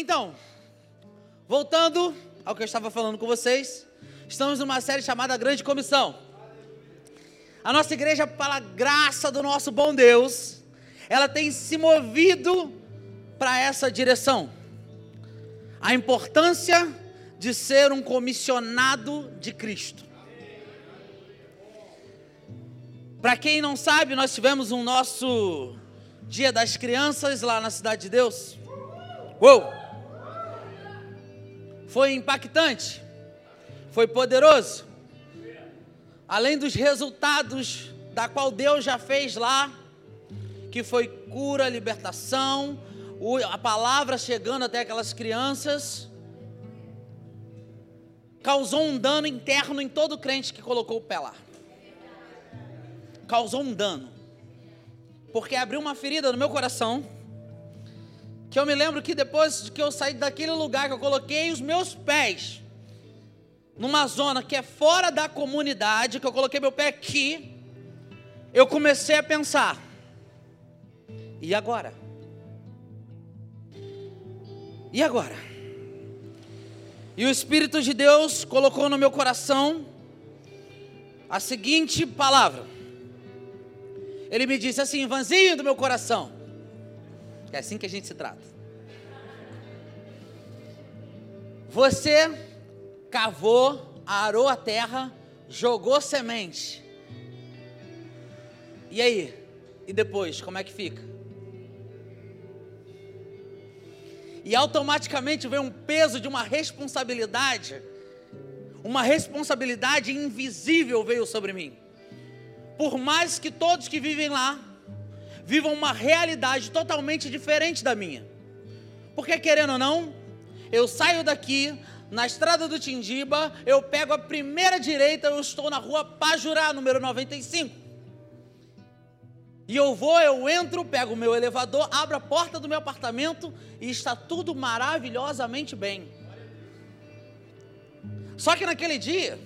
Então, voltando ao que eu estava falando com vocês, estamos numa série chamada Grande Comissão. A nossa igreja, pela graça do nosso bom Deus, ela tem se movido para essa direção. A importância de ser um comissionado de Cristo. Para quem não sabe, nós tivemos um nosso Dia das Crianças lá na Cidade de Deus. Uou! Foi impactante, foi poderoso. Além dos resultados da qual Deus já fez lá, que foi cura, libertação, a palavra chegando até aquelas crianças, causou um dano interno em todo crente que colocou o pé lá. Causou um dano, porque abriu uma ferida no meu coração que eu me lembro que depois que eu saí daquele lugar que eu coloquei os meus pés numa zona que é fora da comunidade, que eu coloquei meu pé aqui, eu comecei a pensar: e agora? E agora? E o Espírito de Deus colocou no meu coração a seguinte palavra. Ele me disse assim: Vanzinho do meu coração, é assim que a gente se trata. Você cavou, arou a terra, jogou semente. E aí? E depois, como é que fica? E automaticamente vem um peso de uma responsabilidade, uma responsabilidade invisível veio sobre mim. Por mais que todos que vivem lá vivam uma realidade totalmente diferente da minha. Porque querendo ou não, eu saio daqui na estrada do Tindiba, eu pego a primeira direita, eu estou na rua Pajurá, número 95. E eu vou, eu entro, pego o meu elevador, abro a porta do meu apartamento e está tudo maravilhosamente bem. Só que naquele dia,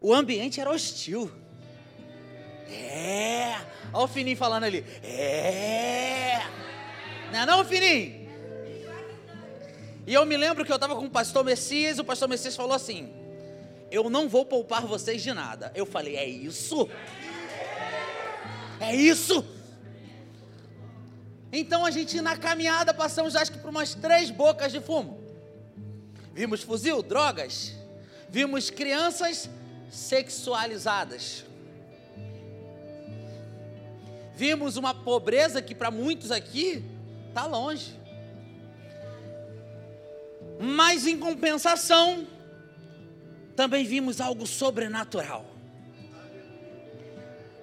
o ambiente era hostil. É. Olha o Fininho falando ali. É. Não é não, Fininho? E eu me lembro que eu estava com o pastor Messias, e o pastor Messias falou assim: Eu não vou poupar vocês de nada. Eu falei: É isso? É isso? Então a gente na caminhada passamos acho que por umas três bocas de fumo. Vimos fuzil, drogas, vimos crianças sexualizadas. Vimos uma pobreza que para muitos aqui está longe. Mas em compensação, também vimos algo sobrenatural.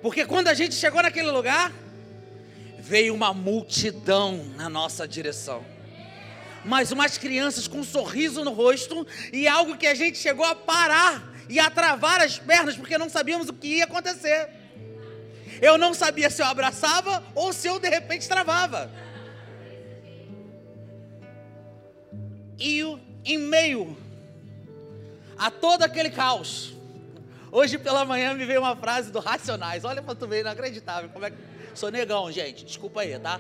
Porque quando a gente chegou naquele lugar, veio uma multidão na nossa direção. Mas umas crianças com um sorriso no rosto e algo que a gente chegou a parar e a travar as pernas porque não sabíamos o que ia acontecer. Eu não sabia se eu abraçava ou se eu de repente travava. E em meio a todo aquele caos, hoje pela manhã me veio uma frase do Racionais. Olha para tu ver, inacreditável. Como é que... Sou negão, gente. Desculpa aí, tá?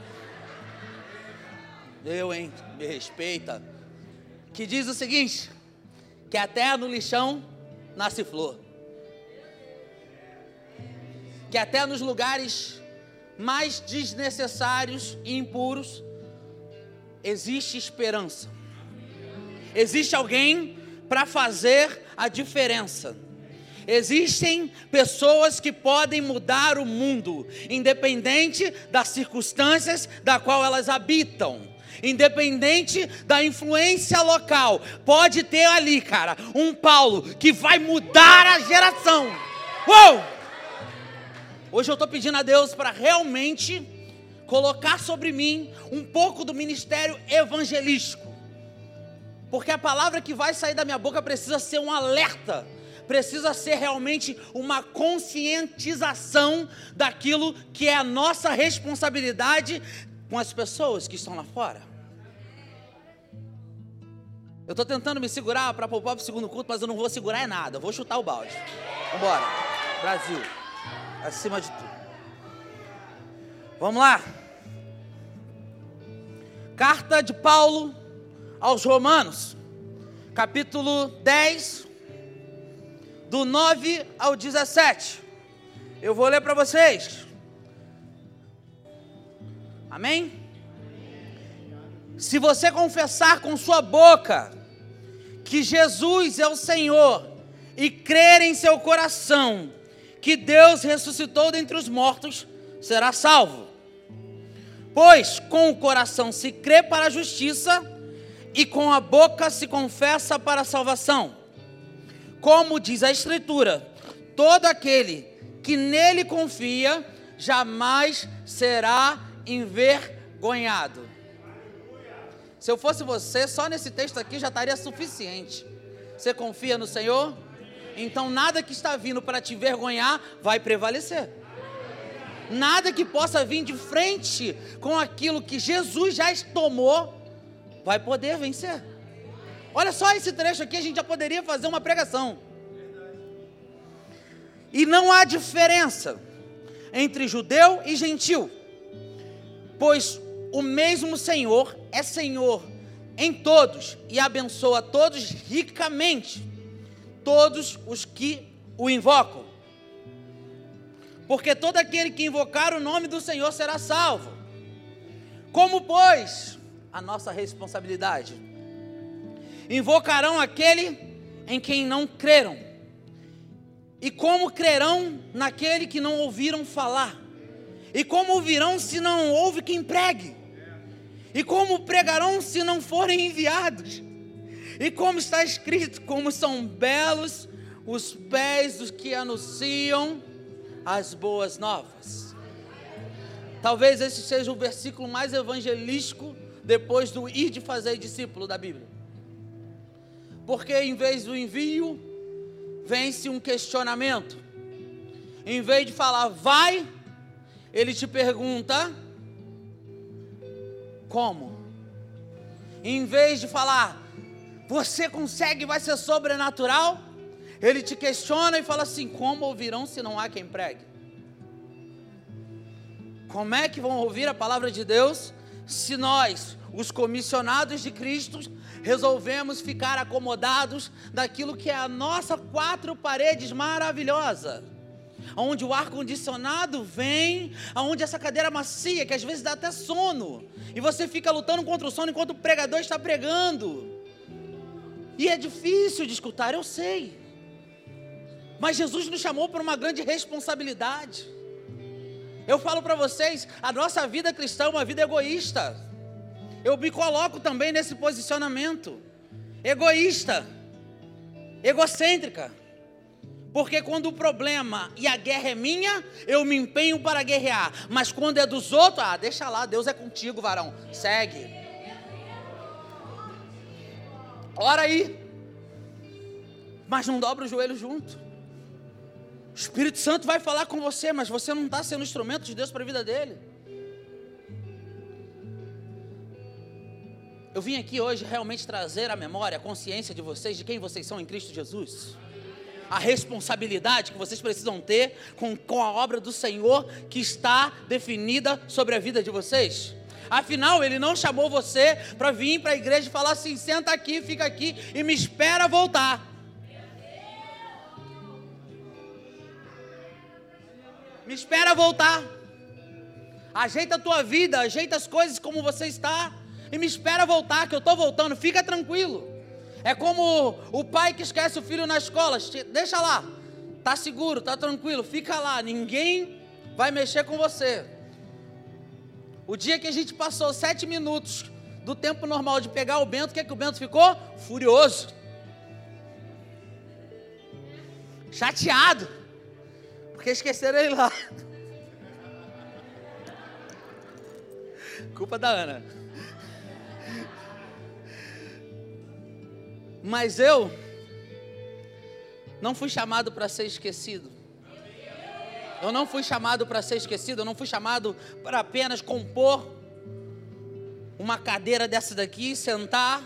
Eu, hein? Me respeita. Que diz o seguinte: que até no lixão nasce flor que até nos lugares mais desnecessários e impuros existe esperança. Existe alguém para fazer a diferença. Existem pessoas que podem mudar o mundo, independente das circunstâncias da qual elas habitam, independente da influência local. Pode ter ali, cara, um Paulo que vai mudar a geração. Uou! Hoje eu estou pedindo a Deus para realmente colocar sobre mim um pouco do ministério evangelístico. Porque a palavra que vai sair da minha boca precisa ser um alerta, precisa ser realmente uma conscientização daquilo que é a nossa responsabilidade com as pessoas que estão lá fora. Eu estou tentando me segurar para poupar o segundo culto, mas eu não vou segurar é nada, eu vou chutar o balde. Vambora, Brasil acima de tudo. Vamos lá. Carta de Paulo aos Romanos, capítulo 10, do 9 ao 17. Eu vou ler para vocês. Amém? Se você confessar com sua boca que Jesus é o Senhor e crer em seu coração que Deus ressuscitou dentre os mortos, será salvo. Pois com o coração se crê para a justiça e com a boca se confessa para a salvação. Como diz a Escritura, todo aquele que nele confia jamais será envergonhado. Se eu fosse você, só nesse texto aqui já estaria suficiente. Você confia no Senhor? Então nada que está vindo para te envergonhar vai prevalecer nada que possa vir de frente com aquilo que Jesus já tomou, vai poder vencer. Olha só esse trecho aqui, a gente já poderia fazer uma pregação. E não há diferença entre judeu e gentil, pois o mesmo Senhor é Senhor em todos e abençoa todos ricamente, todos os que o invocam porque todo aquele que invocar o nome do Senhor será salvo. Como, pois, a nossa responsabilidade? Invocarão aquele em quem não creram. E como crerão naquele que não ouviram falar? E como ouvirão se não houve quem pregue? E como pregarão se não forem enviados? E como está escrito, como são belos os pés dos que anunciam as boas novas. Talvez esse seja o versículo mais evangelístico depois do ir de fazer discípulo da Bíblia. Porque em vez do envio, vence um questionamento. Em vez de falar vai, ele te pergunta como. Em vez de falar você consegue, vai ser sobrenatural, ele te questiona e fala assim: como ouvirão se não há quem pregue? Como é que vão ouvir a palavra de Deus se nós, os comissionados de Cristo, resolvemos ficar acomodados daquilo que é a nossa quatro paredes maravilhosa? Onde o ar-condicionado vem, aonde essa cadeira macia, que às vezes dá até sono, e você fica lutando contra o sono enquanto o pregador está pregando. E é difícil de escutar, eu sei. Mas Jesus nos chamou para uma grande responsabilidade. Eu falo para vocês, a nossa vida cristã é uma vida egoísta. Eu me coloco também nesse posicionamento. Egoísta, egocêntrica. Porque quando o problema e a guerra é minha, eu me empenho para guerrear. Mas quando é dos outros, ah, deixa lá, Deus é contigo, varão. Segue. Ora aí. Mas não dobra o joelho junto. O Espírito Santo vai falar com você, mas você não está sendo instrumento de Deus para a vida dele. Eu vim aqui hoje realmente trazer a memória, a consciência de vocês de quem vocês são em Cristo Jesus. A responsabilidade que vocês precisam ter com, com a obra do Senhor que está definida sobre a vida de vocês. Afinal, Ele não chamou você para vir para a igreja e falar assim: senta aqui, fica aqui e me espera voltar. Me espera voltar. Ajeita a tua vida, ajeita as coisas como você está. E me espera voltar, que eu estou voltando. Fica tranquilo. É como o pai que esquece o filho na escola. Deixa lá. Tá seguro, tá tranquilo. Fica lá. Ninguém vai mexer com você. O dia que a gente passou sete minutos do tempo normal de pegar o Bento, o que, é que o Bento ficou? Furioso. Chateado. Porque esqueceram ele lá. Culpa da Ana. Mas eu não fui chamado para ser esquecido. Eu não fui chamado para ser esquecido, eu não fui chamado para apenas compor uma cadeira dessa daqui, sentar.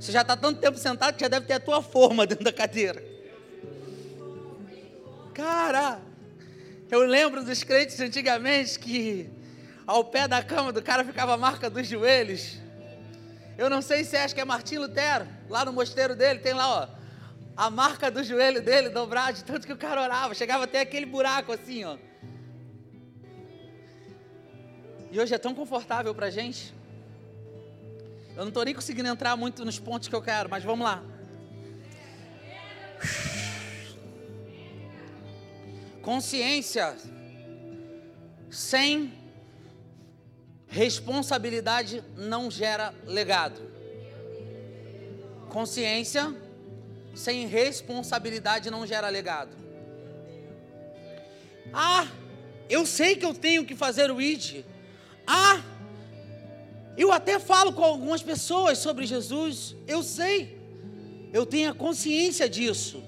Você já está tanto tempo sentado que já deve ter a tua forma dentro da cadeira. Cara, eu lembro dos crentes antigamente que ao pé da cama do cara ficava a marca dos joelhos. Eu não sei se acha que é Martim Lutero, lá no mosteiro dele, tem lá, ó, a marca do joelho dele dobrado, de tanto que o cara orava, chegava até aquele buraco assim, ó. E hoje é tão confortável pra gente. Eu não estou nem conseguindo entrar muito nos pontos que eu quero, mas vamos lá. Consciência sem responsabilidade não gera legado. Consciência sem responsabilidade não gera legado. Ah, eu sei que eu tenho que fazer o ID. Ah, eu até falo com algumas pessoas sobre Jesus, eu sei, eu tenho a consciência disso.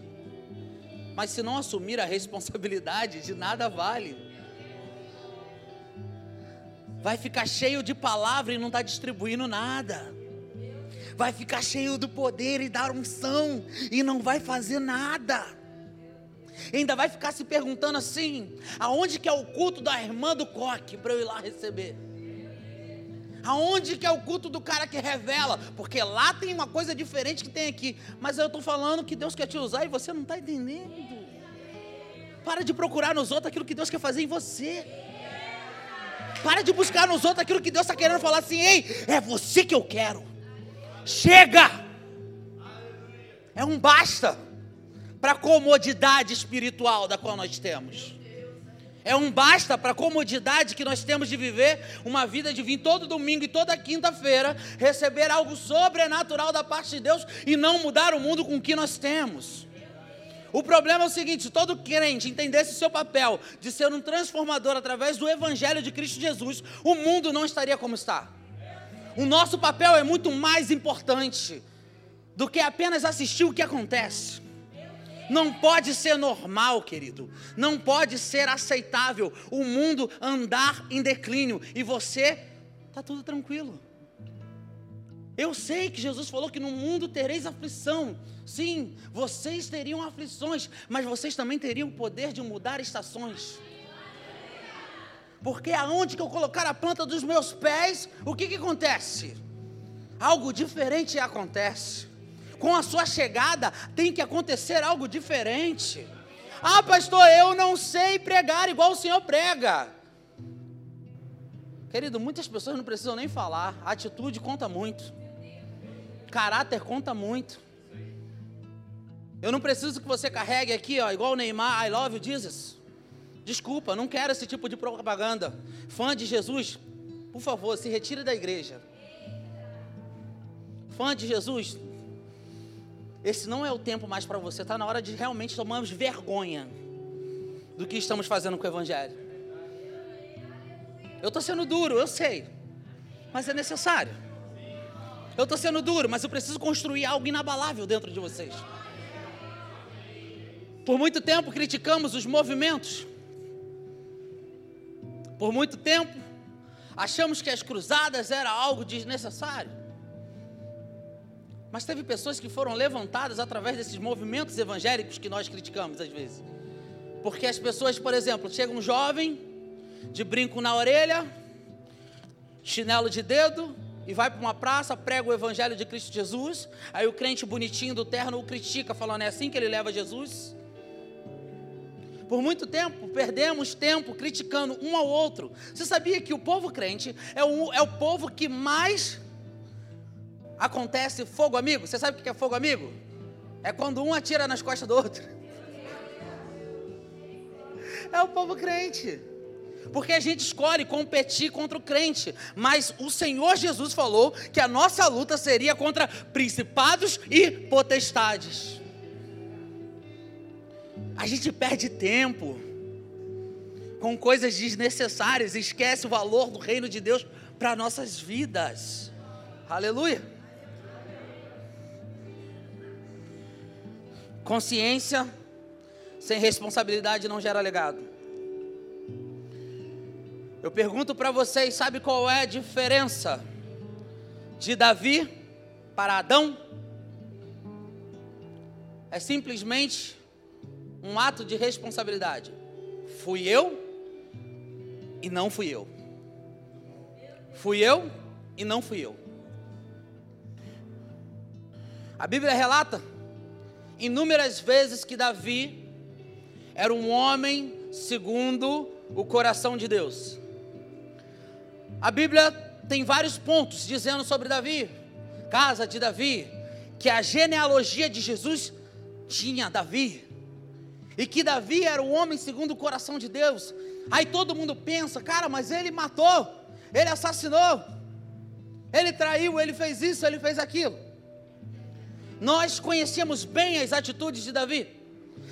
Mas se não assumir a responsabilidade, de nada vale. Vai ficar cheio de palavra e não está distribuindo nada. Vai ficar cheio do poder e da unção e não vai fazer nada. Ainda vai ficar se perguntando assim: aonde que é o culto da irmã do coque para eu ir lá receber? Aonde que é o culto do cara que revela? Porque lá tem uma coisa diferente que tem aqui. Mas eu estou falando que Deus quer te usar e você não está entendendo. Para de procurar nos outros aquilo que Deus quer fazer em você. Para de buscar nos outros aquilo que Deus está querendo falar assim, ei, é você que eu quero. Chega! É um basta para a comodidade espiritual da qual nós temos. É um basta para a comodidade que nós temos de viver uma vida de vir todo domingo e toda quinta-feira, receber algo sobrenatural da parte de Deus e não mudar o mundo com o que nós temos. O problema é o seguinte: se todo crente entendesse seu papel de ser um transformador através do Evangelho de Cristo Jesus, o mundo não estaria como está. O nosso papel é muito mais importante do que apenas assistir o que acontece. Não pode ser normal, querido. Não pode ser aceitável o mundo andar em declínio e você está tudo tranquilo. Eu sei que Jesus falou que no mundo tereis aflição. Sim, vocês teriam aflições, mas vocês também teriam o poder de mudar estações. Porque aonde que eu colocar a planta dos meus pés, o que, que acontece? Algo diferente acontece com a sua chegada tem que acontecer algo diferente. Ah, pastor, eu não sei pregar igual o senhor prega. Querido, muitas pessoas não precisam nem falar. A atitude conta muito. Caráter conta muito. Eu não preciso que você carregue aqui, ó, igual o Neymar, I love you, Jesus. Desculpa, não quero esse tipo de propaganda. Fã de Jesus, por favor, se retire da igreja. Fã de Jesus, esse não é o tempo mais para você, está na hora de realmente tomarmos vergonha do que estamos fazendo com o Evangelho. Eu estou sendo duro, eu sei, mas é necessário. Eu estou sendo duro, mas eu preciso construir algo inabalável dentro de vocês. Por muito tempo criticamos os movimentos. Por muito tempo achamos que as cruzadas era algo desnecessário. Mas teve pessoas que foram levantadas através desses movimentos evangélicos que nós criticamos às vezes. Porque as pessoas, por exemplo, chega um jovem de brinco na orelha, chinelo de dedo, e vai para uma praça, prega o evangelho de Cristo Jesus. Aí o crente bonitinho do terno o critica, falando: é assim que ele leva Jesus. Por muito tempo perdemos tempo criticando um ao outro. Você sabia que o povo crente é o, é o povo que mais acontece fogo amigo. Você sabe o que é fogo amigo? É quando um atira nas costas do outro. É o povo crente. Porque a gente escolhe competir contra o crente, mas o Senhor Jesus falou que a nossa luta seria contra principados e potestades. A gente perde tempo com coisas desnecessárias esquece o valor do reino de Deus para nossas vidas. Aleluia. Consciência sem responsabilidade não gera legado. Eu pergunto para vocês, sabe qual é a diferença de Davi para Adão? É simplesmente um ato de responsabilidade. Fui eu e não fui eu. Fui eu e não fui eu. A Bíblia relata inúmeras vezes que Davi era um homem segundo o coração de Deus. A Bíblia tem vários pontos dizendo sobre Davi, casa de Davi, que a genealogia de Jesus tinha Davi, e que Davi era o homem segundo o coração de Deus. Aí todo mundo pensa, cara, mas ele matou, ele assassinou, ele traiu, ele fez isso, ele fez aquilo. Nós conhecemos bem as atitudes de Davi.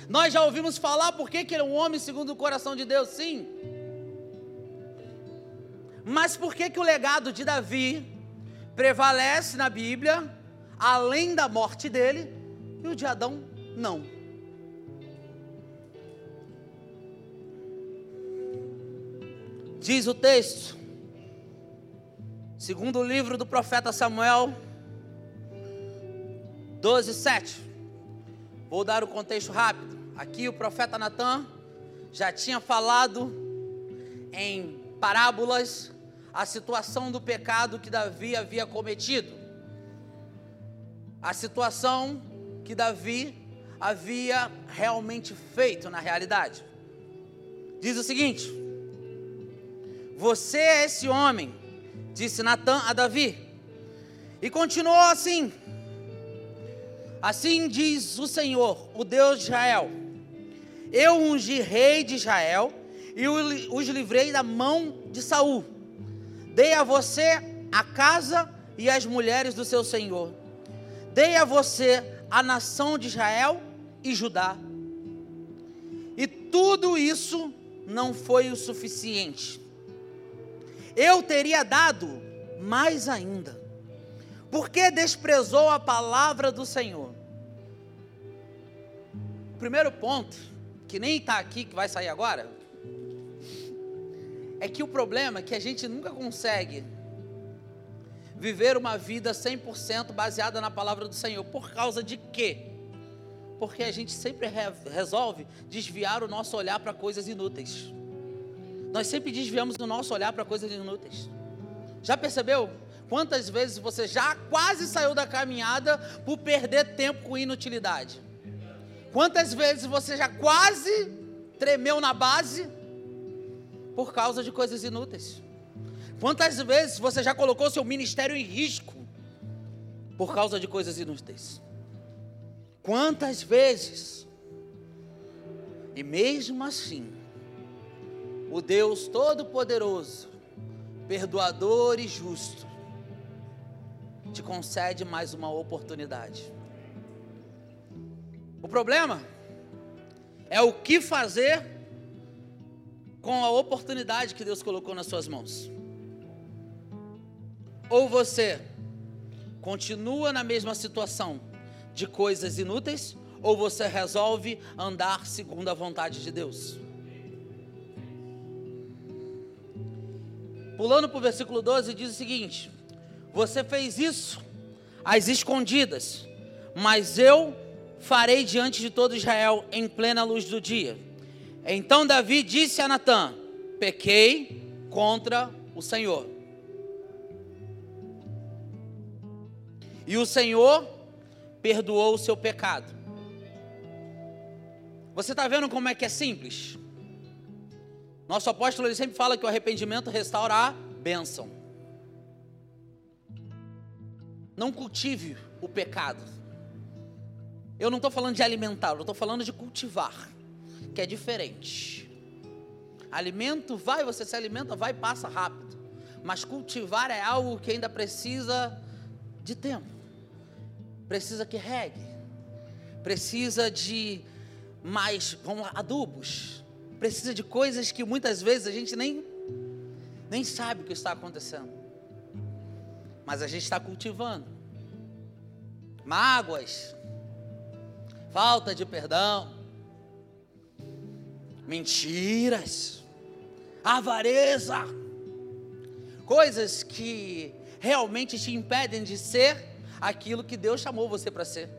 Nós já ouvimos falar porque que ele é um homem segundo o coração de Deus, sim. Mas por que que o legado de Davi prevalece na Bíblia, além da morte dele, e o de Adão não? Diz o texto, segundo o livro do profeta Samuel, 12, 7. Vou dar o contexto rápido. Aqui o profeta Natan já tinha falado em parábolas a situação do pecado que Davi havia cometido. A situação que Davi havia realmente feito na realidade. Diz o seguinte: Você é esse homem, disse Natan a Davi. E continuou assim: Assim diz o Senhor, o Deus de Israel: Eu ungi rei de Israel e os livrei da mão de Saul. Dei a você a casa e as mulheres do seu senhor. Dei a você a nação de Israel e Judá. E tudo isso não foi o suficiente. Eu teria dado mais ainda porque desprezou a palavra do Senhor? Primeiro ponto, que nem está aqui, que vai sair agora, é que o problema é que a gente nunca consegue viver uma vida 100% baseada na palavra do Senhor. Por causa de quê? Porque a gente sempre re resolve desviar o nosso olhar para coisas inúteis. Nós sempre desviamos o nosso olhar para coisas inúteis. Já percebeu? Quantas vezes você já quase saiu da caminhada por perder tempo com inutilidade? Quantas vezes você já quase tremeu na base por causa de coisas inúteis? Quantas vezes você já colocou seu ministério em risco por causa de coisas inúteis? Quantas vezes? E mesmo assim, o Deus Todo-Poderoso, perdoador e justo, te concede mais uma oportunidade. O problema é o que fazer com a oportunidade que Deus colocou nas suas mãos. Ou você continua na mesma situação de coisas inúteis, ou você resolve andar segundo a vontade de Deus. Pulando para o versículo 12, diz o seguinte: você fez isso às escondidas, mas eu farei diante de todo Israel em plena luz do dia. Então Davi disse a Natã: Pequei contra o Senhor. E o Senhor perdoou o seu pecado. Você está vendo como é que é simples? Nosso apóstolo ele sempre fala que o arrependimento restaura a bênção. Não cultive o pecado. Eu não estou falando de alimentar, eu estou falando de cultivar, que é diferente. Alimento vai, você se alimenta, vai, passa rápido. Mas cultivar é algo que ainda precisa de tempo. Precisa que regue. Precisa de mais, vamos lá, adubos. Precisa de coisas que muitas vezes a gente nem nem sabe o que está acontecendo mas a gente está cultivando. Mágoas, falta de perdão, mentiras, avareza, coisas que realmente te impedem de ser aquilo que Deus chamou você para ser.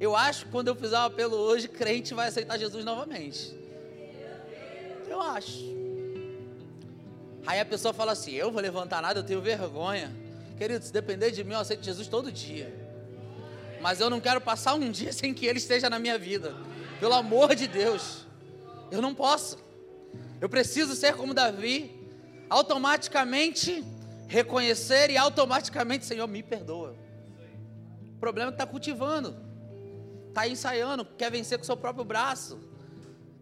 Eu acho que quando eu fizer o um apelo hoje, crente vai aceitar Jesus novamente. Eu acho. Aí a pessoa fala assim: Eu vou levantar nada, eu tenho vergonha. Querido, se depender de mim, eu aceito Jesus todo dia. Mas eu não quero passar um dia sem que Ele esteja na minha vida. Pelo amor de Deus. Eu não posso. Eu preciso ser como Davi. Automaticamente reconhecer e automaticamente, Senhor, me perdoa. O problema é que está cultivando, está ensaiando, quer vencer com seu próprio braço,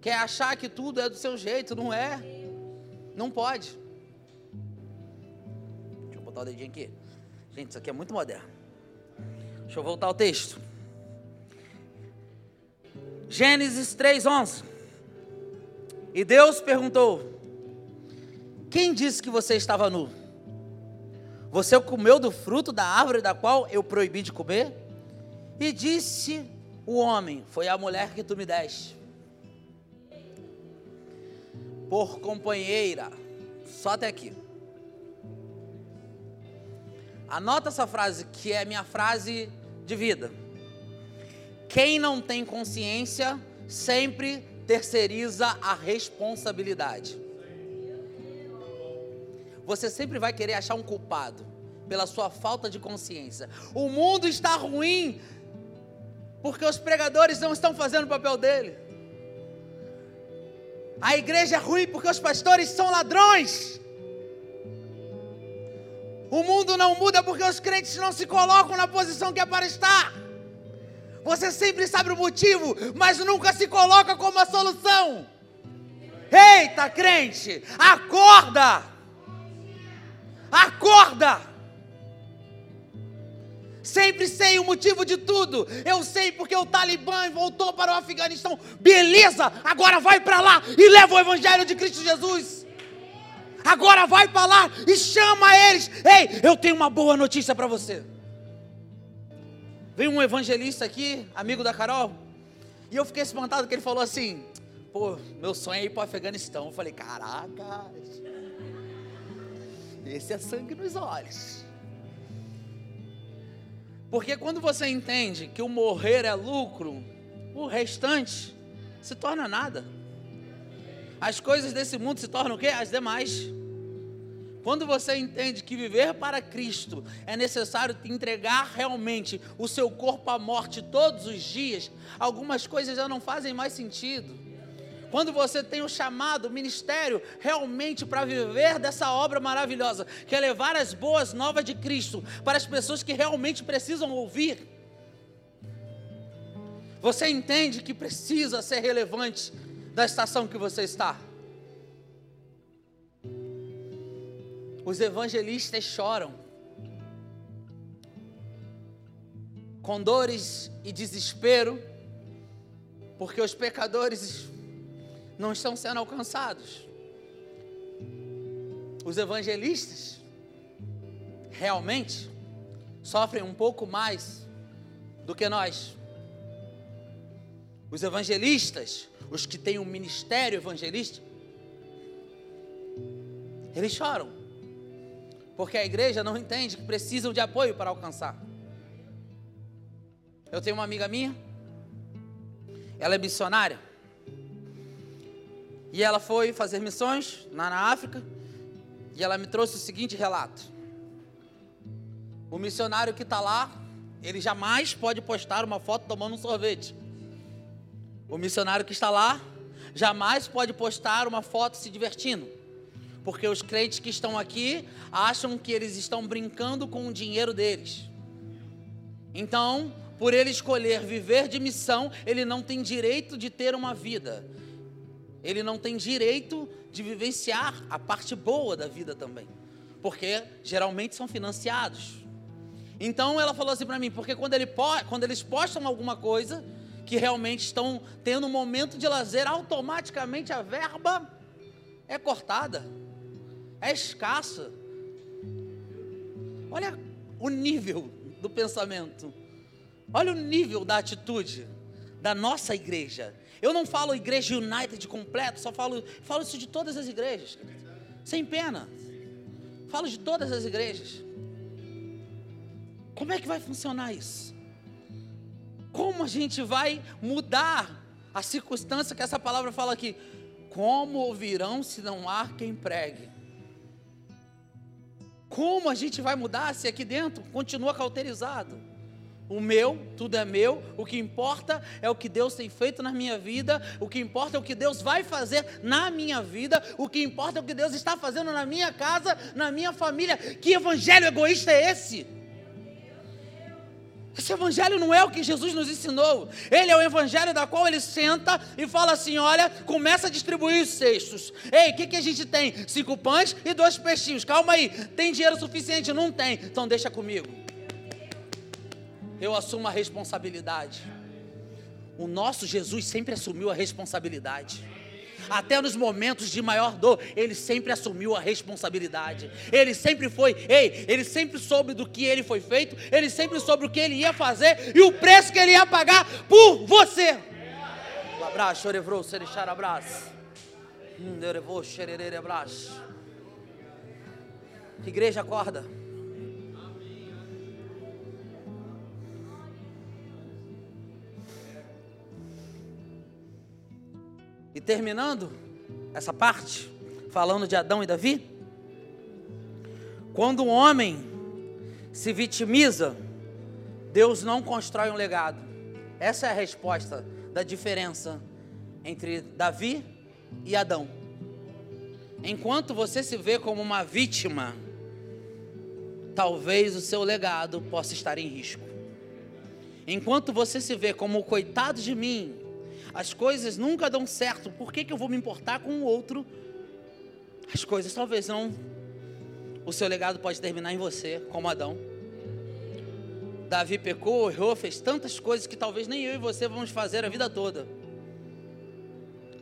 quer achar que tudo é do seu jeito, não é. Não pode. Deixa eu botar o dedinho aqui. Gente, isso aqui é muito moderno. Deixa eu voltar ao texto. Gênesis 3:11. E Deus perguntou: Quem disse que você estava nu? Você comeu do fruto da árvore da qual eu proibi de comer? E disse o homem: Foi a mulher que tu me deste. Por companheira. Só até aqui. Anota essa frase, que é minha frase de vida. Quem não tem consciência sempre terceiriza a responsabilidade você sempre vai querer achar um culpado pela sua falta de consciência. O mundo está ruim porque os pregadores não estão fazendo o papel dele. A igreja é ruim porque os pastores são ladrões. O mundo não muda porque os crentes não se colocam na posição que é para estar. Você sempre sabe o motivo, mas nunca se coloca como a solução. Eita, crente, acorda! Acorda! Sempre sei o motivo de tudo. Eu sei porque o Talibã voltou para o Afeganistão. Beleza, agora vai para lá e leva o Evangelho de Cristo Jesus. Agora vai para lá e chama eles. Ei, eu tenho uma boa notícia para você. Veio um evangelista aqui, amigo da Carol, e eu fiquei espantado que ele falou assim: Pô, meu sonho é ir para o Afeganistão. Eu falei: Caraca. Esse é sangue nos olhos. Porque quando você entende que o morrer é lucro, o restante se torna nada. As coisas desse mundo se tornam o quê? As demais. Quando você entende que viver para Cristo é necessário entregar realmente o seu corpo à morte todos os dias, algumas coisas já não fazem mais sentido. Quando você tem o chamado, o ministério, realmente para viver dessa obra maravilhosa, que é levar as boas novas de Cristo para as pessoas que realmente precisam ouvir. Você entende que precisa ser relevante da estação que você está. Os evangelistas choram com dores e desespero, porque os pecadores não estão sendo alcançados. Os evangelistas realmente sofrem um pouco mais do que nós. Os evangelistas, os que têm um ministério evangelista, eles choram, porque a igreja não entende que precisam de apoio para alcançar. Eu tenho uma amiga minha, ela é missionária, e ela foi fazer missões lá na África. E ela me trouxe o seguinte relato: o missionário que está lá, ele jamais pode postar uma foto tomando um sorvete. O missionário que está lá, jamais pode postar uma foto se divertindo. Porque os crentes que estão aqui acham que eles estão brincando com o dinheiro deles. Então, por ele escolher viver de missão, ele não tem direito de ter uma vida ele não tem direito de vivenciar a parte boa da vida também, porque geralmente são financiados. Então ela falou assim para mim, porque quando, ele, quando eles postam alguma coisa que realmente estão tendo um momento de lazer, automaticamente a verba é cortada, é escassa. Olha o nível do pensamento, olha o nível da atitude da nossa igreja. Eu não falo igreja United completo, só falo, falo isso de todas as igrejas. Sem pena. Falo de todas as igrejas. Como é que vai funcionar isso? Como a gente vai mudar a circunstância que essa palavra fala aqui? Como ouvirão se não há quem pregue? Como a gente vai mudar se aqui dentro continua cauterizado? O meu, tudo é meu. O que importa é o que Deus tem feito na minha vida. O que importa é o que Deus vai fazer na minha vida. O que importa é o que Deus está fazendo na minha casa, na minha família. Que evangelho egoísta é esse? Esse evangelho não é o que Jesus nos ensinou. Ele é o evangelho da qual ele senta e fala assim: olha, começa a distribuir os cestos. Ei, o que, que a gente tem? Cinco pães e dois peixinhos. Calma aí, tem dinheiro suficiente? Não tem. Então deixa comigo. Eu assumo a responsabilidade. O nosso Jesus sempre assumiu a responsabilidade até nos momentos de maior dor, ele sempre assumiu a responsabilidade. Ele sempre foi, ei, ele sempre soube do que ele foi feito, ele sempre soube o que ele ia fazer e o preço que ele ia pagar por você. Abraço, chorevrou, serechar abraço. Hum, Igreja, acorda. E terminando essa parte, falando de Adão e Davi, quando um homem se vitimiza, Deus não constrói um legado. Essa é a resposta da diferença entre Davi e Adão. Enquanto você se vê como uma vítima, talvez o seu legado possa estar em risco. Enquanto você se vê como o coitado de mim, as coisas nunca dão certo, por que, que eu vou me importar com o outro? As coisas talvez não. O seu legado pode terminar em você, como Adão. Davi pecou, errou, fez tantas coisas que talvez nem eu e você vamos fazer a vida toda.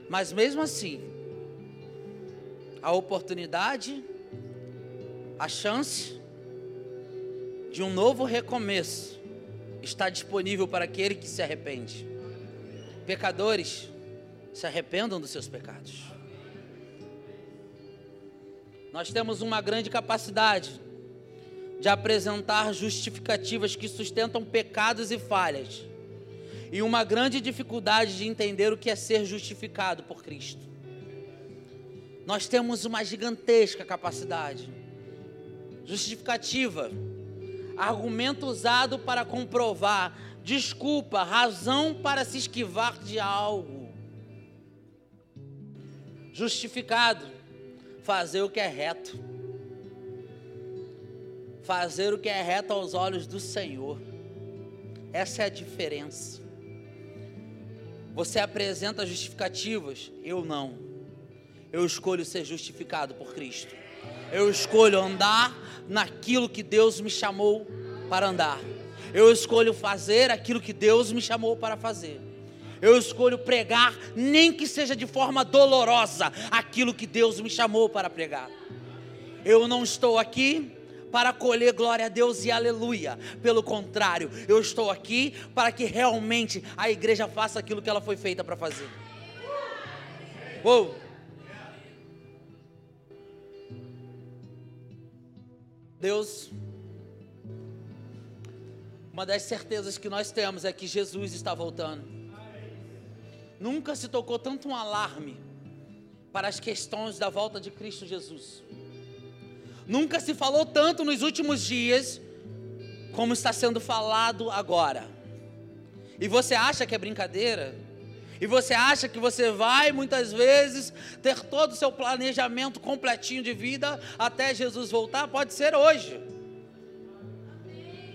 Mas mesmo assim, a oportunidade, a chance de um novo recomeço está disponível para aquele que se arrepende. Pecadores, se arrependam dos seus pecados. Nós temos uma grande capacidade de apresentar justificativas que sustentam pecados e falhas, e uma grande dificuldade de entender o que é ser justificado por Cristo. Nós temos uma gigantesca capacidade justificativa, argumento usado para comprovar desculpa, razão para se esquivar de algo. Justificado, fazer o que é reto. Fazer o que é reto aos olhos do Senhor. Essa é a diferença. Você apresenta justificativas, eu não. Eu escolho ser justificado por Cristo. Eu escolho andar naquilo que Deus me chamou para andar. Eu escolho fazer aquilo que Deus me chamou para fazer. Eu escolho pregar, nem que seja de forma dolorosa, aquilo que Deus me chamou para pregar. Eu não estou aqui para colher glória a Deus e aleluia. Pelo contrário, eu estou aqui para que realmente a igreja faça aquilo que ela foi feita para fazer. Uou! Deus uma das certezas que nós temos é que Jesus está voltando. Nunca se tocou tanto um alarme para as questões da volta de Cristo Jesus. Nunca se falou tanto nos últimos dias como está sendo falado agora. E você acha que é brincadeira? E você acha que você vai muitas vezes ter todo o seu planejamento completinho de vida até Jesus voltar? Pode ser hoje.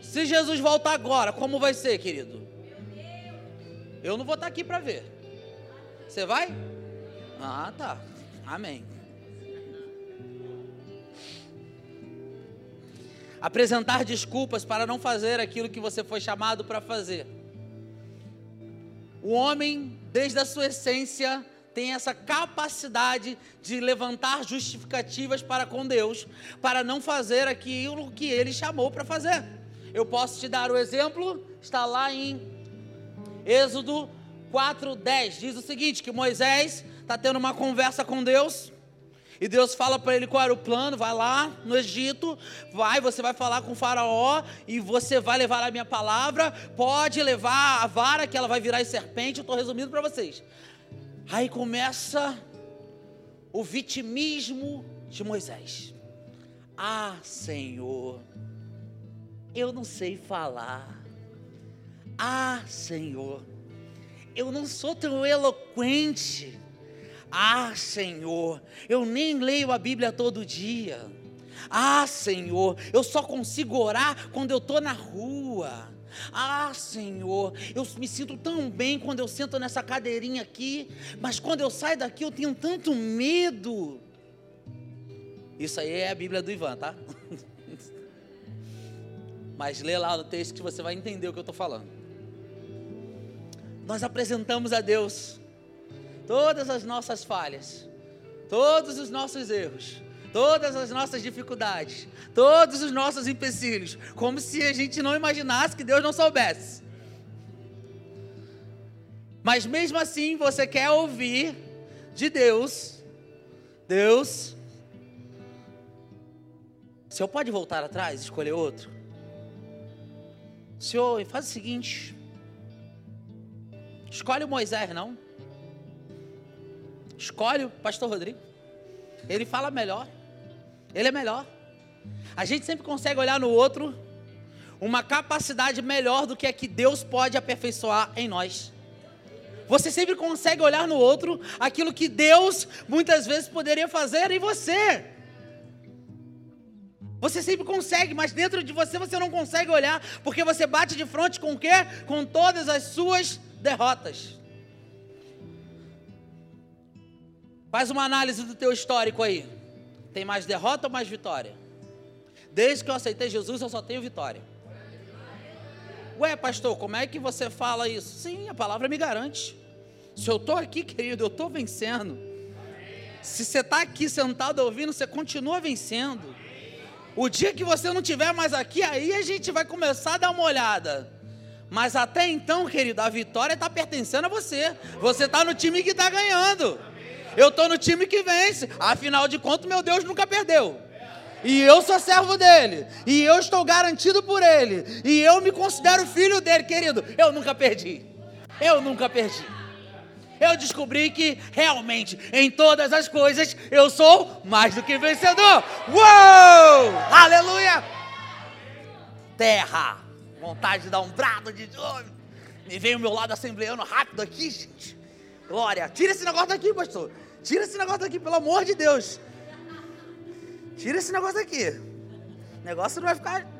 Se Jesus voltar agora, como vai ser, querido? Eu não vou estar aqui para ver. Você vai? Ah, tá. Amém. Apresentar desculpas para não fazer aquilo que você foi chamado para fazer. O homem, desde a sua essência, tem essa capacidade de levantar justificativas para com Deus, para não fazer aquilo que ele chamou para fazer. Eu posso te dar o exemplo, está lá em Êxodo 4:10. Diz o seguinte: que Moisés está tendo uma conversa com Deus. E Deus fala para ele qual era o plano, vai lá no Egito, vai, você vai falar com o faraó e você vai levar a minha palavra, pode levar a vara que ela vai virar em serpente, eu estou resumindo para vocês. Aí começa o vitimismo de Moisés Ah, Senhor, eu não sei falar. Ah, Senhor, eu não sou tão eloquente. Ah, Senhor, eu nem leio a Bíblia todo dia. Ah, Senhor, eu só consigo orar quando eu estou na rua. Ah, Senhor, eu me sinto tão bem quando eu sento nessa cadeirinha aqui, mas quando eu saio daqui eu tenho tanto medo. Isso aí é a Bíblia do Ivan, tá? Mas lê lá no texto que você vai entender o que eu estou falando. Nós apresentamos a Deus todas as nossas falhas, todos os nossos erros, todas as nossas dificuldades, todos os nossos empecilhos, como se a gente não imaginasse que Deus não soubesse. Mas mesmo assim você quer ouvir de Deus, Deus, o Senhor pode voltar atrás, escolher outro? Senhor, faz o seguinte: escolhe o Moisés, não? Escolhe o pastor Rodrigo. Ele fala melhor. Ele é melhor. A gente sempre consegue olhar no outro uma capacidade melhor do que a que Deus pode aperfeiçoar em nós. Você sempre consegue olhar no outro aquilo que Deus muitas vezes poderia fazer em você. Você sempre consegue, mas dentro de você você não consegue olhar, porque você bate de frente com o quê? Com todas as suas derrotas. Faz uma análise do teu histórico aí. Tem mais derrota ou mais vitória? Desde que eu aceitei Jesus, eu só tenho vitória. Ué, pastor, como é que você fala isso? Sim, a palavra me garante. Se eu estou aqui, querido, eu estou vencendo. Se você está aqui sentado ouvindo, você continua vencendo. O dia que você não estiver mais aqui, aí a gente vai começar a dar uma olhada. Mas até então, querido, a vitória está pertencendo a você. Você está no time que está ganhando. Eu estou no time que vence. Afinal de contas, meu Deus nunca perdeu. E eu sou servo dele. E eu estou garantido por ele. E eu me considero filho dele, querido. Eu nunca perdi. Eu nunca perdi. Eu descobri que realmente em todas as coisas eu sou mais do que vencedor. Uou! Aleluia! Terra. Vontade de dar um brado de. me veio o meu lado assembleando rápido aqui, gente. Glória. Tira esse negócio daqui, pastor. Tira esse negócio daqui, pelo amor de Deus. Tira esse negócio daqui. O negócio não vai ficar.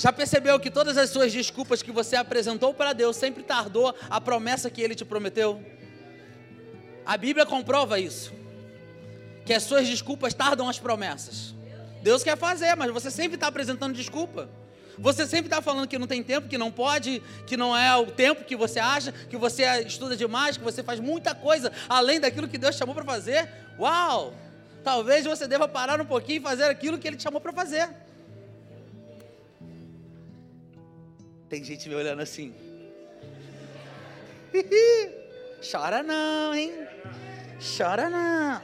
Já percebeu que todas as suas desculpas que você apresentou para Deus sempre tardou a promessa que Ele te prometeu? A Bíblia comprova isso. Que as suas desculpas tardam as promessas. Deus quer fazer, mas você sempre está apresentando desculpa. Você sempre está falando que não tem tempo, que não pode, que não é o tempo que você acha, que você estuda demais, que você faz muita coisa além daquilo que Deus chamou para fazer. Uau! Talvez você deva parar um pouquinho e fazer aquilo que Ele te chamou para fazer. Tem gente me olhando assim. Chora não, hein? Chora não.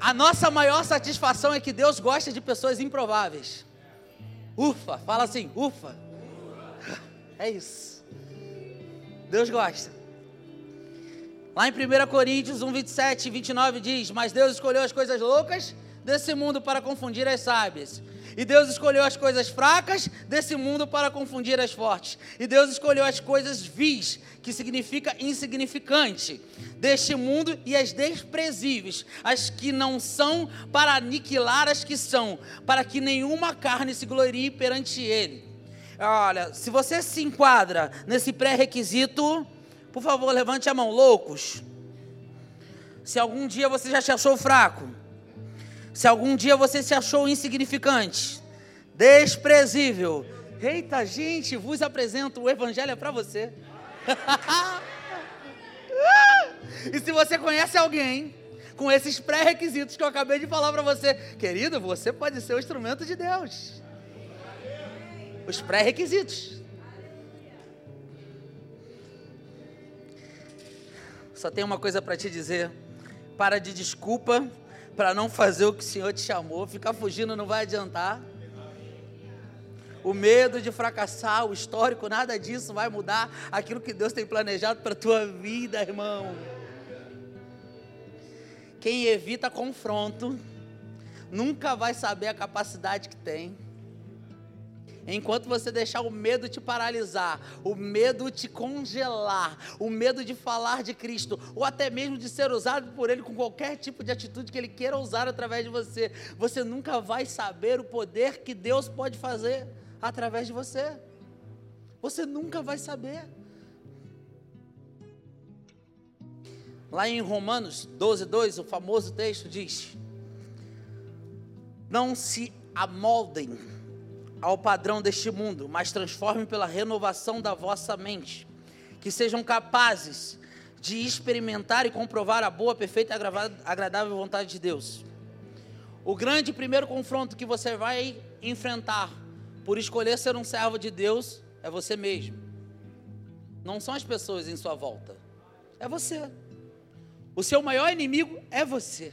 A nossa maior satisfação é que Deus gosta de pessoas improváveis. Ufa, fala assim, ufa. É isso. Deus gosta. Lá em 1 Coríntios 1, 27 e 29 diz: Mas Deus escolheu as coisas loucas desse mundo para confundir as sábias. E Deus escolheu as coisas fracas desse mundo para confundir as fortes. E Deus escolheu as coisas vis, que significa insignificante, deste mundo e as desprezíveis, as que não são, para aniquilar as que são, para que nenhuma carne se glorie perante Ele. Olha, se você se enquadra nesse pré-requisito, por favor, levante a mão, loucos. Se algum dia você já se achou fraco, se algum dia você se achou insignificante, desprezível, eita gente, vos apresento o Evangelho é para você. e se você conhece alguém com esses pré-requisitos que eu acabei de falar para você, querido, você pode ser o instrumento de Deus. Os pré-requisitos. Só tem uma coisa para te dizer. Para de desculpa para não fazer o que o Senhor te chamou. Ficar fugindo não vai adiantar. O medo de fracassar, o histórico, nada disso vai mudar aquilo que Deus tem planejado para a tua vida, irmão. Quem evita confronto nunca vai saber a capacidade que tem. Enquanto você deixar o medo te paralisar, o medo te congelar, o medo de falar de Cristo, ou até mesmo de ser usado por Ele com qualquer tipo de atitude que Ele queira usar através de você, você nunca vai saber o poder que Deus pode fazer através de você. Você nunca vai saber. Lá em Romanos 12, 2, o famoso texto diz: Não se amoldem ao padrão deste mundo, mas transformem pela renovação da vossa mente, que sejam capazes de experimentar e comprovar a boa, perfeita e agradável vontade de Deus. O grande primeiro confronto que você vai enfrentar por escolher ser um servo de Deus é você mesmo. Não são as pessoas em sua volta, é você. O seu maior inimigo é você.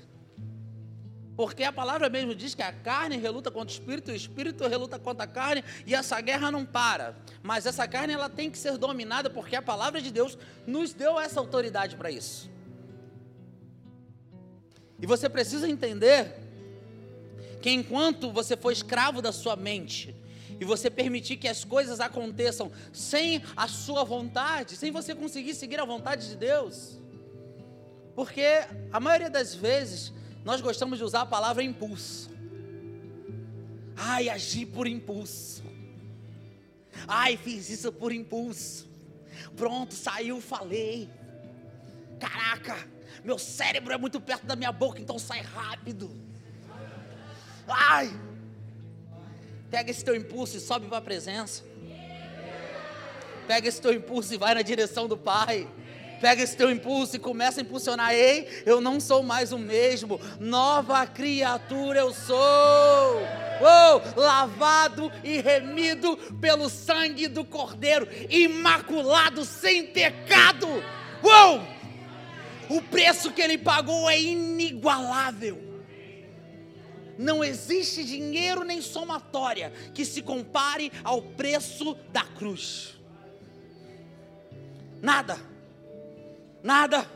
Porque a palavra mesmo diz que a carne reluta contra o espírito, o espírito reluta contra a carne, e essa guerra não para. Mas essa carne ela tem que ser dominada porque a palavra de Deus nos deu essa autoridade para isso. E você precisa entender que enquanto você for escravo da sua mente, e você permitir que as coisas aconteçam sem a sua vontade, sem você conseguir seguir a vontade de Deus, porque a maioria das vezes nós gostamos de usar a palavra impulso. Ai, agi por impulso. Ai, fiz isso por impulso. Pronto, saiu, falei. Caraca, meu cérebro é muito perto da minha boca, então sai rápido. Ai, pega esse teu impulso e sobe para a presença. Pega esse teu impulso e vai na direção do Pai. Pega esse teu impulso e começa a impulsionar. Ei, eu não sou mais o mesmo. Nova criatura eu sou. Oh, lavado e remido pelo sangue do Cordeiro, imaculado, sem pecado. Uou! O preço que ele pagou é inigualável. Não existe dinheiro nem somatória que se compare ao preço da cruz. Nada. Nada.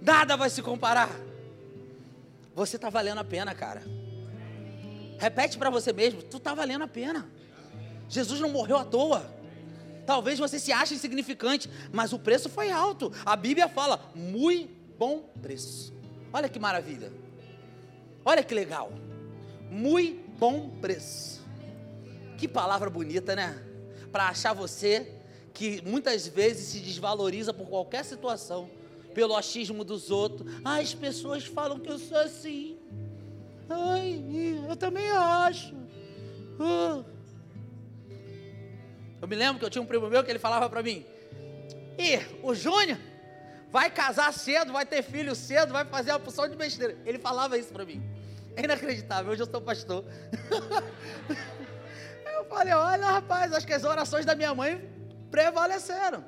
Nada vai se comparar. Você está valendo a pena, cara. Repete para você mesmo: tu está valendo a pena. Jesus não morreu à toa. Talvez você se ache insignificante, mas o preço foi alto. A Bíblia fala, muito bom preço. Olha que maravilha. Olha que legal. Muito bom preço. Que palavra bonita, né? Para achar você que muitas vezes se desvaloriza por qualquer situação, pelo achismo dos outros. Ah, as pessoas falam que eu sou assim. Ai, eu também acho. Uh. Eu me lembro que eu tinha um primo meu que ele falava para mim: E o Júnior vai casar cedo, vai ter filho cedo, vai fazer a porção de besteira. Ele falava isso para mim. É inacreditável, hoje eu sou pastor. eu falei: Olha, rapaz, acho que as orações da minha mãe prevaleceram.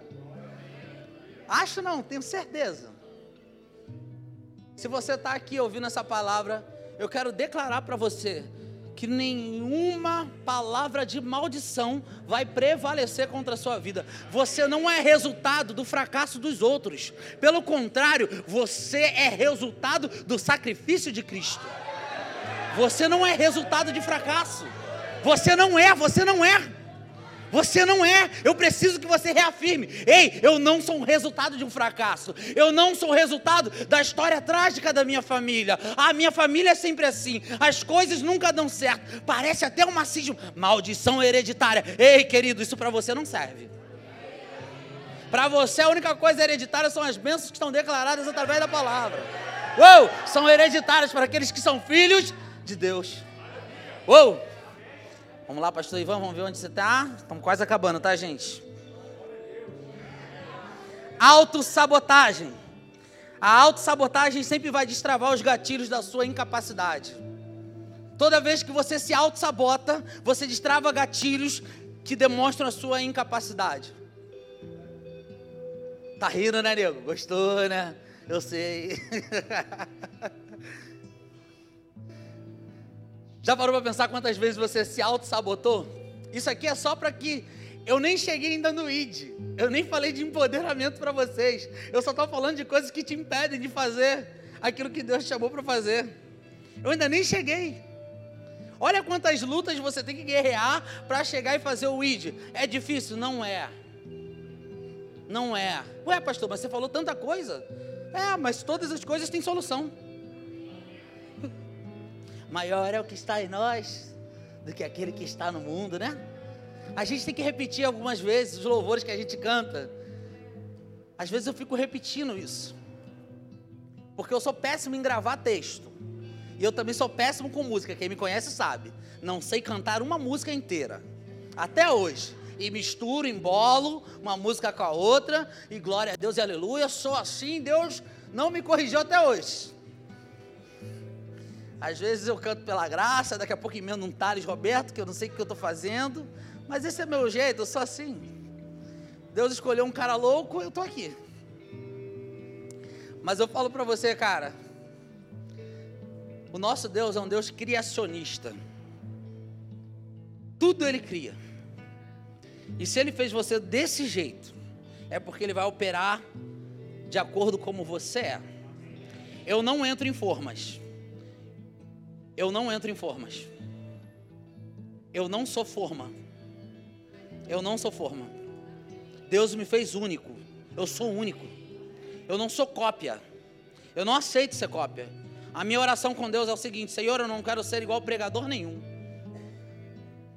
Acho não, tenho certeza. Se você está aqui ouvindo essa palavra, eu quero declarar para você que nenhuma palavra de maldição vai prevalecer contra a sua vida. Você não é resultado do fracasso dos outros. Pelo contrário, você é resultado do sacrifício de Cristo. Você não é resultado de fracasso. Você não é, você não é. Você não é. Eu preciso que você reafirme. Ei, eu não sou um resultado de um fracasso. Eu não sou resultado da história trágica da minha família. A minha família é sempre assim. As coisas nunca dão certo. Parece até um macismo. Maldição hereditária. Ei, querido, isso para você não serve. Para você a única coisa hereditária são as bênçãos que estão declaradas através da palavra. Uou, são hereditárias para aqueles que são filhos de Deus. Uou! Vamos lá, pastor Ivan, vamos ver onde você está. Estamos quase acabando, tá, gente? Autossabotagem. A autossabotagem sempre vai destravar os gatilhos da sua incapacidade. Toda vez que você se autossabota, você destrava gatilhos que demonstram a sua incapacidade. Tá rindo, né, nego? Gostou, né? Eu sei. Já parou para pensar quantas vezes você se auto-sabotou? Isso aqui é só para que eu nem cheguei ainda no ID. Eu nem falei de empoderamento para vocês. Eu só estou falando de coisas que te impedem de fazer aquilo que Deus chamou para fazer. Eu ainda nem cheguei. Olha quantas lutas você tem que guerrear para chegar e fazer o ID. É difícil? Não é. Não é. Ué, pastor, mas você falou tanta coisa. É, mas todas as coisas têm solução. Maior é o que está em nós do que aquele que está no mundo, né? A gente tem que repetir algumas vezes os louvores que a gente canta. Às vezes eu fico repetindo isso. Porque eu sou péssimo em gravar texto. E eu também sou péssimo com música. Quem me conhece sabe. Não sei cantar uma música inteira. Até hoje. E misturo, embolo uma música com a outra. E glória a Deus e aleluia. Sou assim. Deus não me corrigiu até hoje. Às vezes eu canto pela graça. Daqui a pouco emendo um Thales Roberto, que eu não sei o que eu estou fazendo. Mas esse é meu jeito. Eu sou assim. Deus escolheu um cara louco. Eu estou aqui. Mas eu falo para você, cara o nosso Deus é um Deus criacionista. Tudo Ele cria. E se Ele fez você desse jeito, é porque Ele vai operar de acordo como você é. Eu não entro em formas. Eu não entro em formas. Eu não sou forma. Eu não sou forma. Deus me fez único. Eu sou único. Eu não sou cópia. Eu não aceito ser cópia. A minha oração com Deus é o seguinte: Senhor, eu não quero ser igual pregador nenhum.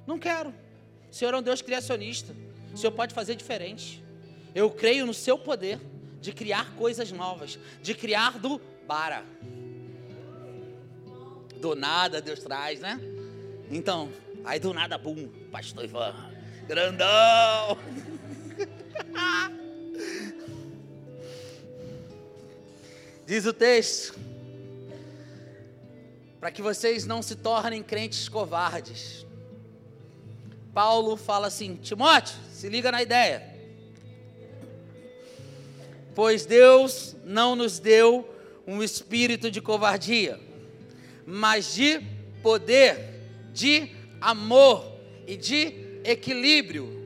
Não quero. Senhor é um Deus criacionista. O Senhor pode fazer diferente. Eu creio no seu poder de criar coisas novas, de criar do bara. Do nada Deus traz, né? Então, aí do nada, bum, pastor Ivan, grandão. Diz o texto para que vocês não se tornem crentes covardes. Paulo fala assim: Timóteo, se liga na ideia. Pois Deus não nos deu um espírito de covardia, mas de poder, de amor e de equilíbrio.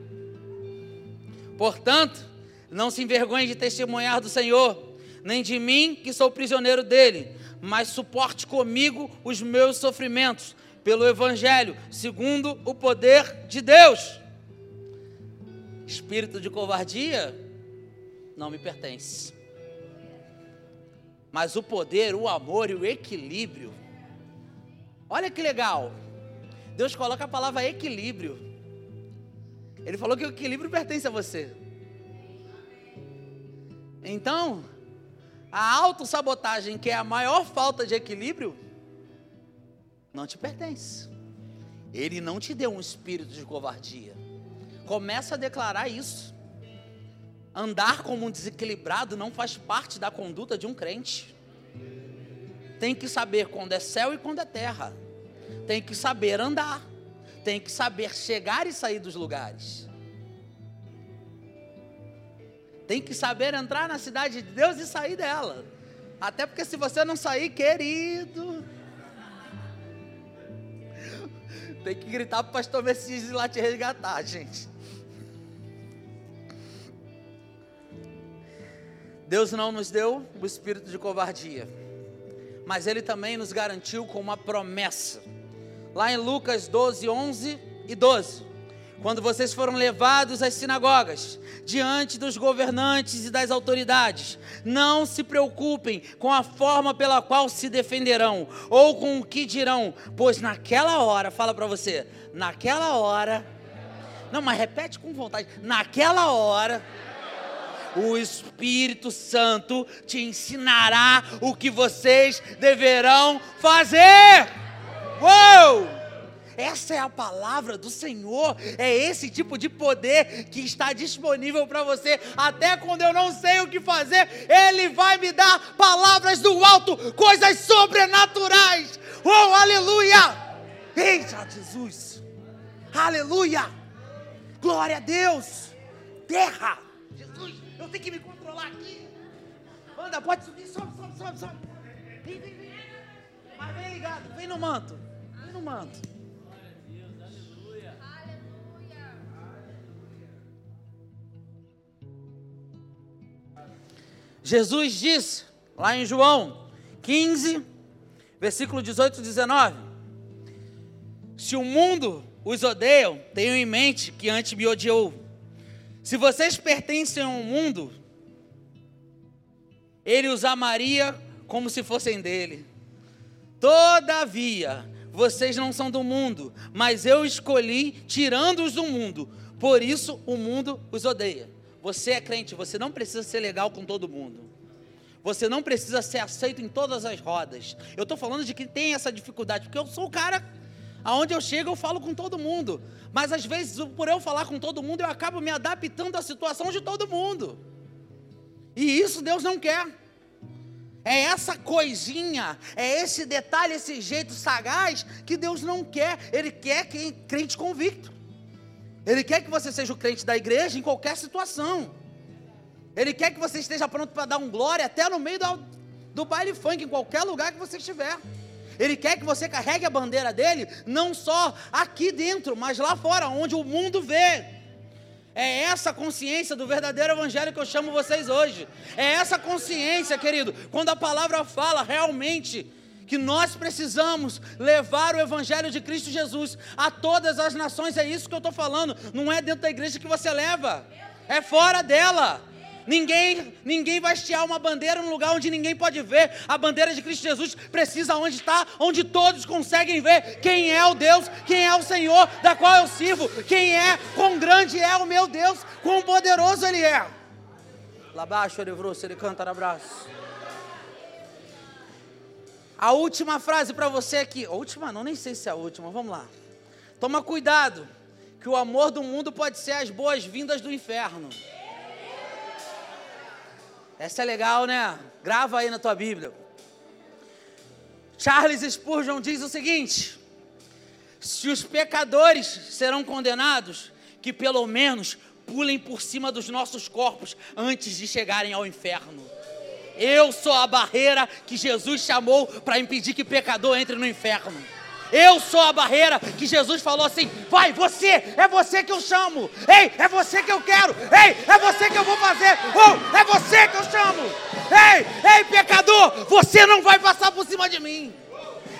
Portanto, não se envergonhe de testemunhar do Senhor, nem de mim, que sou prisioneiro dele mas suporte comigo os meus sofrimentos, pelo Evangelho, segundo o poder de Deus. Espírito de covardia não me pertence. Mas o poder, o amor e o equilíbrio. Olha que legal. Deus coloca a palavra equilíbrio. Ele falou que o equilíbrio pertence a você. Então, a autossabotagem, que é a maior falta de equilíbrio, não te pertence. Ele não te deu um espírito de covardia. Começa a declarar isso. Andar como um desequilibrado não faz parte da conduta de um crente. Tem que saber quando é céu e quando é terra. Tem que saber andar. Tem que saber chegar e sair dos lugares. Tem que saber entrar na cidade de Deus e sair dela. Até porque se você não sair, querido. Tem que gritar para o pastor Messias ir lá te resgatar, gente. Deus não nos deu o espírito de covardia, mas Ele também nos garantiu com uma promessa. Lá em Lucas 12, 11 e 12 quando vocês foram levados às sinagogas, diante dos governantes e das autoridades, não se preocupem com a forma pela qual se defenderão ou com o que dirão, pois naquela hora, fala para você, naquela hora, não, mas repete com vontade, naquela hora, o Espírito Santo te ensinará o que vocês deverão fazer. Uou! Essa é a palavra do Senhor. É esse tipo de poder que está disponível para você. Até quando eu não sei o que fazer, Ele vai me dar palavras do alto, coisas sobrenaturais. Oh, aleluia! Eita, Jesus! Aleluia! Glória a Deus! Terra! Eu tenho que me controlar aqui. Anda, pode subir, sobe, sobe, sobe, sobe. Vem, vem, vem. Mas vem ligado, vem no manto. Vem no manto. Jesus disse, lá em João 15, versículo 18 e 19. Se o mundo os odeia, tenham em mente que antes me odiou. Se vocês pertencem ao mundo, ele os amaria como se fossem dele. Todavia, vocês não são do mundo, mas eu escolhi tirando-os do mundo. Por isso o mundo os odeia. Você é crente, você não precisa ser legal com todo mundo. Você não precisa ser aceito em todas as rodas. Eu estou falando de quem tem essa dificuldade, porque eu sou o cara, aonde eu chego, eu falo com todo mundo. Mas às vezes, por eu falar com todo mundo, eu acabo me adaptando à situação de todo mundo. E isso Deus não quer. É essa coisinha, é esse detalhe, esse jeito sagaz que Deus não quer. Ele quer quem crente convicto. Ele quer que você seja o crente da igreja em qualquer situação. Ele quer que você esteja pronto para dar um glória até no meio do, do baile funk, em qualquer lugar que você estiver. Ele quer que você carregue a bandeira dele, não só aqui dentro, mas lá fora, onde o mundo vê. É essa consciência do verdadeiro evangelho que eu chamo vocês hoje. É essa consciência, querido, quando a palavra fala realmente que nós precisamos levar o evangelho de Cristo Jesus a todas as nações. É isso que eu estou falando. Não é dentro da igreja que você leva, é fora dela. Ninguém, ninguém vai estiar uma bandeira num lugar onde ninguém pode ver. A bandeira de Cristo Jesus precisa onde está, onde todos conseguem ver quem é o Deus, quem é o Senhor da qual eu sirvo, quem é, quão grande é o meu Deus, quão poderoso Ele é. Lá baixo, ele ele canta abraço. A última frase para você aqui, a última não, nem sei se é a última, vamos lá. Toma cuidado, que o amor do mundo pode ser as boas-vindas do inferno. Essa é legal, né? Grava aí na tua Bíblia. Charles Spurgeon diz o seguinte: se os pecadores serão condenados, que pelo menos pulem por cima dos nossos corpos antes de chegarem ao inferno. Eu sou a barreira que Jesus chamou para impedir que pecador entre no inferno. Eu sou a barreira que Jesus falou assim: vai, você, é você que eu chamo. Ei, é você que eu quero. Ei, é você que eu vou fazer. Oh, é você que eu chamo. Ei, ei, pecador, você não vai passar por cima de mim.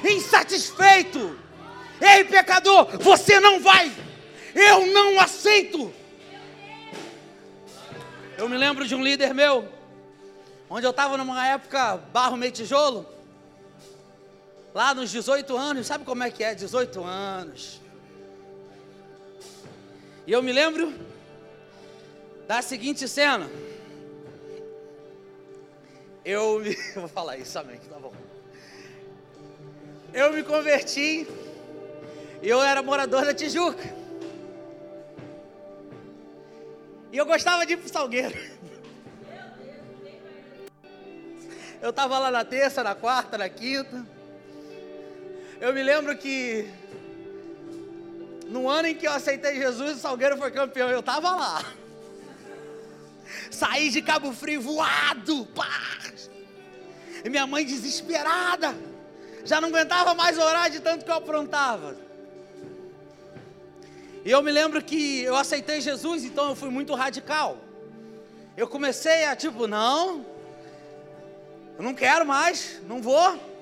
Insatisfeito. Ei, pecador, você não vai. Eu não aceito. Eu me lembro de um líder meu, onde eu estava numa época barro meio tijolo lá nos 18 anos, sabe como é que é? 18 anos. E eu me lembro da seguinte cena. Eu me. vou falar isso também, tá bom. Eu me converti e eu era morador da Tijuca. E eu gostava de ir pro Salgueiro. Eu estava lá na terça, na quarta, na quinta. Eu me lembro que no ano em que eu aceitei Jesus, o Salgueiro foi campeão. Eu estava lá. Saí de Cabo Frio voado. Pá! E minha mãe desesperada. Já não aguentava mais orar de tanto que eu aprontava. E eu me lembro que eu aceitei Jesus, então eu fui muito radical. Eu comecei a tipo, não, eu não quero mais, não vou.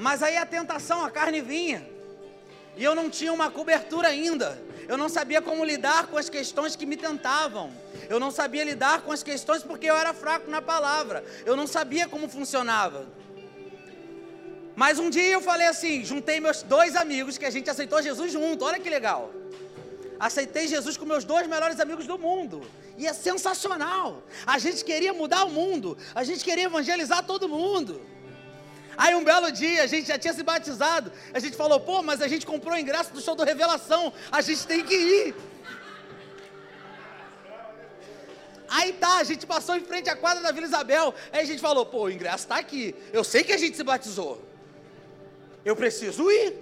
Mas aí a tentação, a carne vinha. E eu não tinha uma cobertura ainda. Eu não sabia como lidar com as questões que me tentavam. Eu não sabia lidar com as questões porque eu era fraco na palavra. Eu não sabia como funcionava. Mas um dia eu falei assim: juntei meus dois amigos que a gente aceitou Jesus junto. Olha que legal. Aceitei Jesus com meus dois melhores amigos do mundo. E é sensacional. A gente queria mudar o mundo. A gente queria evangelizar todo mundo. Aí um belo dia, a gente já tinha se batizado. A gente falou, pô, mas a gente comprou o ingresso do show do Revelação. A gente tem que ir. Aí tá, a gente passou em frente à quadra da Vila Isabel. Aí a gente falou, pô, o ingresso está aqui. Eu sei que a gente se batizou. Eu preciso ir.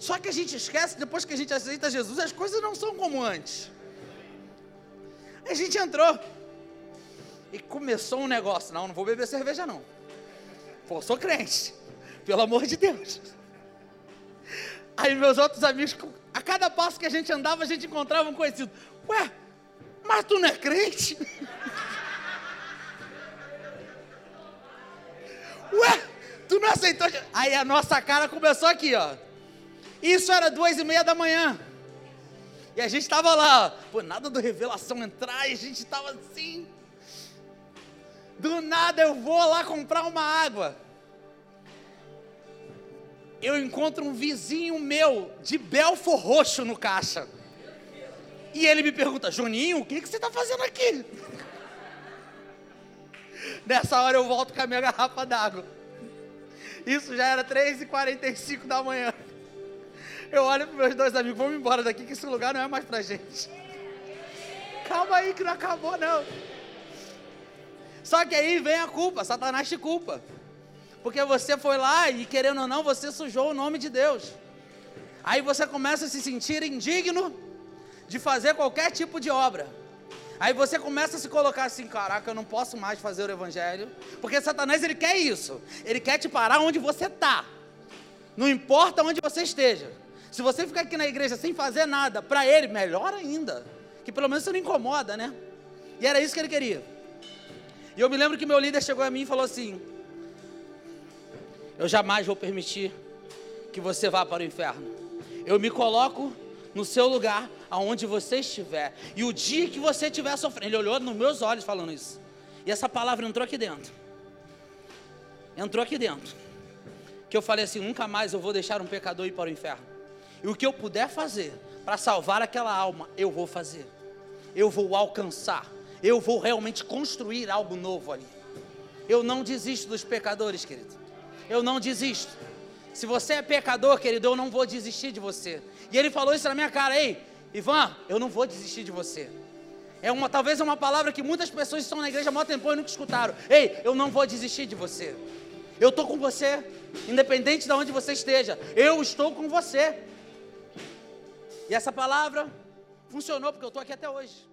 Só que a gente esquece, depois que a gente aceita Jesus, as coisas não são como antes. A gente entrou. E começou um negócio. Não, não vou beber cerveja não. Pô, sou crente. Pelo amor de Deus. Aí meus outros amigos, a cada passo que a gente andava, a gente encontrava um conhecido. Ué, mas tu não é crente? Ué, Tu não aceitou? Aí a nossa cara começou aqui, ó. Isso era duas e meia da manhã. E a gente estava lá, pô, nada do revelação entrar, e a gente estava assim. Do nada eu vou lá comprar uma água. Eu encontro um vizinho meu de Belfor Roxo no caixa. E ele me pergunta, Juninho, o que, que você está fazendo aqui? Nessa hora eu volto com a minha garrafa d'água. Isso já era 3h45 da manhã. Eu olho para meus dois amigos, vamos embora daqui, que esse lugar não é mais para gente. Calma aí que não acabou não. Só que aí vem a culpa, Satanás te culpa. Porque você foi lá e querendo ou não, você sujou o nome de Deus. Aí você começa a se sentir indigno de fazer qualquer tipo de obra. Aí você começa a se colocar assim, caraca, eu não posso mais fazer o evangelho, porque Satanás ele quer isso. Ele quer te parar onde você está. Não importa onde você esteja. Se você ficar aqui na igreja sem fazer nada, para ele melhor ainda, que pelo menos você não incomoda, né? E era isso que ele queria. E eu me lembro que meu líder chegou a mim e falou assim: Eu jamais vou permitir que você vá para o inferno. Eu me coloco no seu lugar, aonde você estiver. E o dia que você estiver sofrendo, ele olhou nos meus olhos falando isso. E essa palavra entrou aqui dentro. Entrou aqui dentro. Que eu falei assim: nunca mais eu vou deixar um pecador ir para o inferno. E o que eu puder fazer para salvar aquela alma, eu vou fazer. Eu vou alcançar. Eu vou realmente construir algo novo ali. Eu não desisto dos pecadores, querido. Eu não desisto. Se você é pecador, querido, eu não vou desistir de você. E ele falou isso na minha cara, ei, Ivan, eu não vou desistir de você. É uma, talvez é uma palavra que muitas pessoas estão na igreja há muito tempo e nunca escutaram. Ei, eu não vou desistir de você. Eu estou com você, independente de onde você esteja. Eu estou com você. E essa palavra funcionou porque eu estou aqui até hoje.